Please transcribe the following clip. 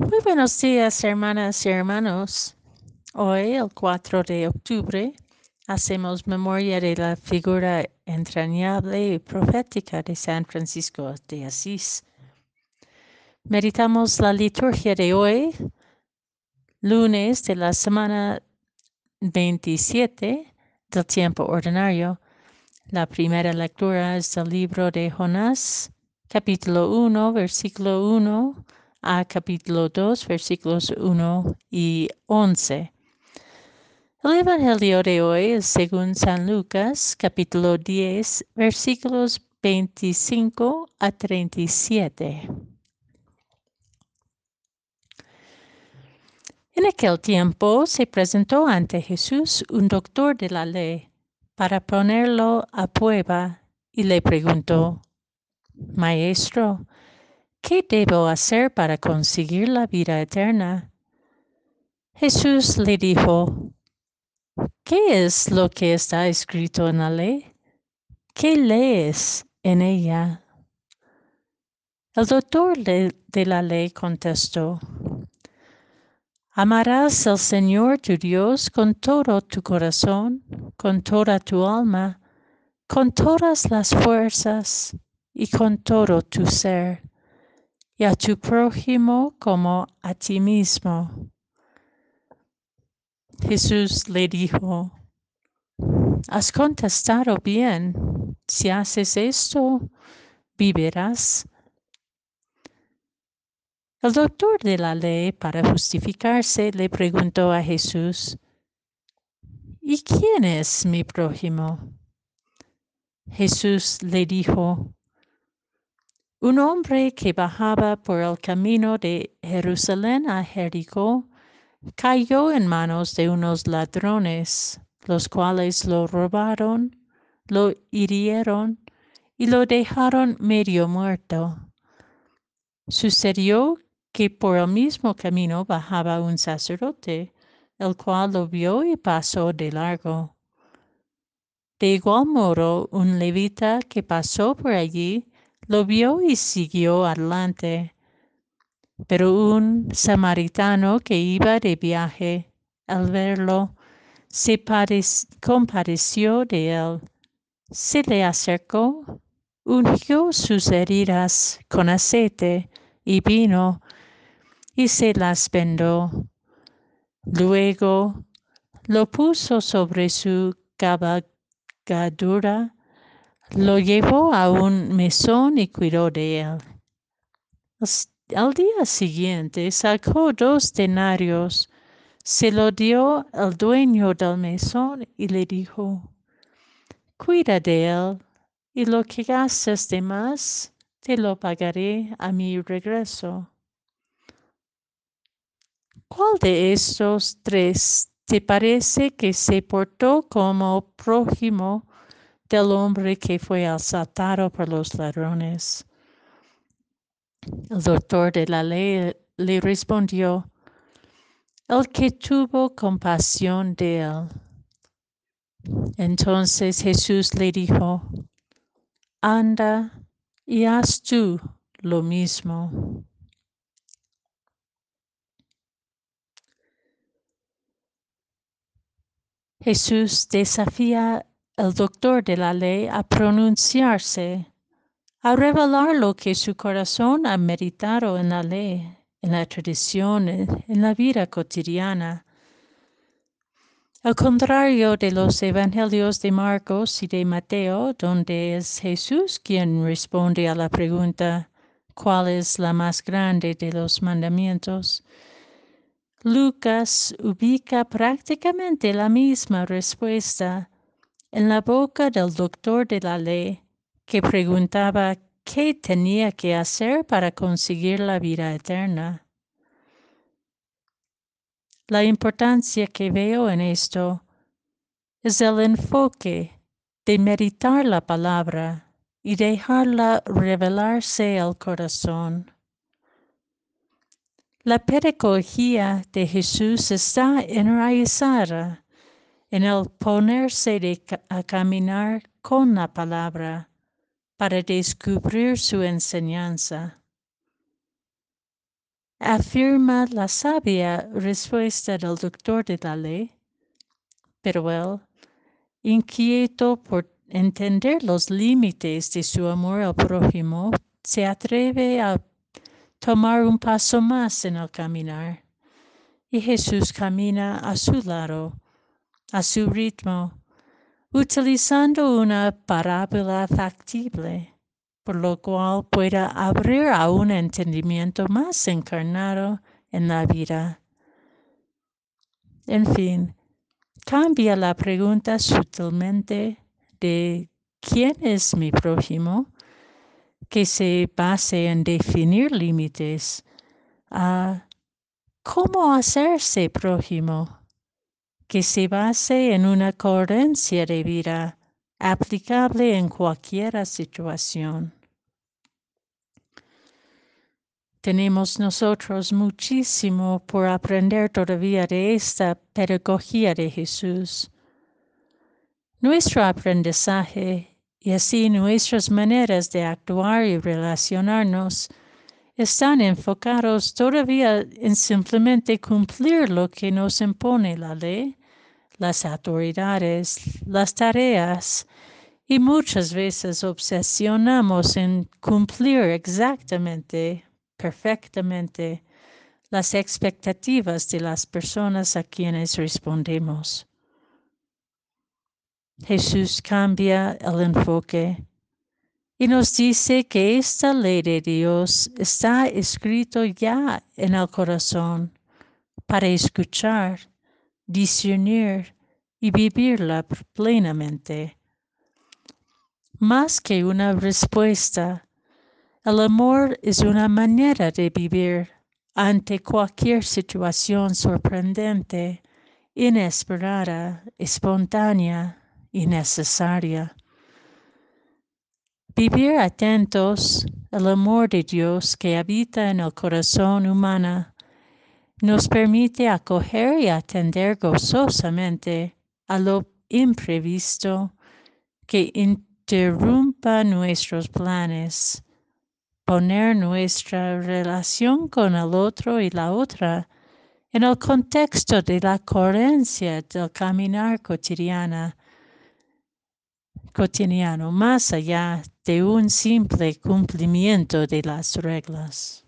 Muy buenos días, hermanas y hermanos. Hoy, el 4 de octubre, hacemos memoria de la figura entrañable y profética de San Francisco de Asís. Meditamos la liturgia de hoy, lunes de la semana 27 del tiempo ordinario. La primera lectura es del libro de Jonás, capítulo 1, versículo 1 a capítulo 2, versículos 1 y 11. El Evangelio de hoy es según San Lucas, capítulo 10, versículos 25 a 37. En aquel tiempo se presentó ante Jesús un doctor de la ley para ponerlo a prueba y le preguntó, Maestro, ¿qué debo hacer para conseguir la vida eterna? Jesús le dijo, ¿qué es lo que está escrito en la ley? ¿Qué lees en ella? El doctor de, la ley contestó, Amarás al Señor tu Dios con todo tu corazón, con toda tu alma, con todas las fuerzas y con todo tu ser y a tu prójimo como a ti mismo. Jesús le dijo, has contestado bien, si haces esto, vivirás. El doctor de la ley, para justificarse, le preguntó a Jesús, ¿y quién es mi prójimo? Jesús le dijo, un hombre que bajaba por el camino de Jerusalén a Jericó cayó en manos de unos ladrones, los cuales lo robaron, lo hirieron y lo dejaron medio muerto. Sucedió que por el mismo camino bajaba un sacerdote, el cual lo vio y pasó de largo. De igual modo, un levita que pasó por allí lo vio y siguió adelante. Pero un samaritano que iba de viaje, al verlo, se compadeció de él, se le acercó, ungió sus heridas con aceite y vino y se las vendó. Luego lo puso sobre su cabalgadura lo llevó a un mesón y cuidó de él. Al día siguiente sacó dos denarios, se lo dio al dueño del mesón y le dijo, cuida de él y lo que gastes de más te lo pagaré a mi regreso. ¿Cuál de estos tres te parece que se portó como prójimo del hombre que fue asaltado por los ladrones. El doctor de la ley le respondió, el que tuvo compasión de él. Entonces Jesús le dijo, anda y haz tú lo mismo. Jesús desafía el doctor de la ley a pronunciarse, a revelar lo que su corazón ha meditado en la ley, en la tradición, en la vida cotidiana. Al contrario de los evangelios de Marcos y de Mateo, donde es Jesús quien responde a la pregunta ¿cuál es la más grande de los mandamientos? Lucas ubica prácticamente la misma respuesta en la boca del doctor de la ley, que preguntaba qué tenía que hacer para conseguir la vida eterna. La importancia que veo en esto es el enfoque de meditar la palabra y dejarla revelarse al corazón. La pedagogía de Jesús está enraizada en el ponerse a caminar con la palabra para descubrir su enseñanza. afirma la sabia respuesta del doctor de la ley, pero él, inquieto por entender los límites de su amor al prójimo, se atreve a tomar un paso más en el caminar. Y Jesús camina a su lado, a su ritmo, utilizando una parábola factible, por lo cual pueda abrir a un entendimiento más encarnado en la vida. En fin, cambia la pregunta sutilmente de quién es mi prójimo, que se base en definir límites, a cómo hacerse prójimo, que se base en una coherencia de vida aplicable en cualquier situación. Tenemos nosotros muchísimo por aprender todavía de esta pedagogía de Jesús. Nuestro aprendizaje y así nuestras maneras de actuar y relacionarnos están enfocados todavía en simplemente cumplir lo que nos impone la ley, las autoridades, las tareas, y muchas veces obsesionamos en cumplir exactamente, perfectamente, las expectativas de las personas a quienes respondemos. Jesús cambia el enfoque y nos dice que esta ley de Dios está escrito ya en el corazón para escuchar, discernir y vivirla plenamente. Más que una respuesta, el amor es una manera de vivir ante cualquier situación sorprendente, inesperada, espontánea y necesaria. Vivir atentos al amor de Dios que habita en el corazón humano nos permite acoger y atender gozosamente a lo imprevisto que interrumpa nuestros planes, poner nuestra relación con el otro y la otra en el contexto de la coherencia del caminar cotidiana cotidiano más allá de un simple cumplimiento de las reglas.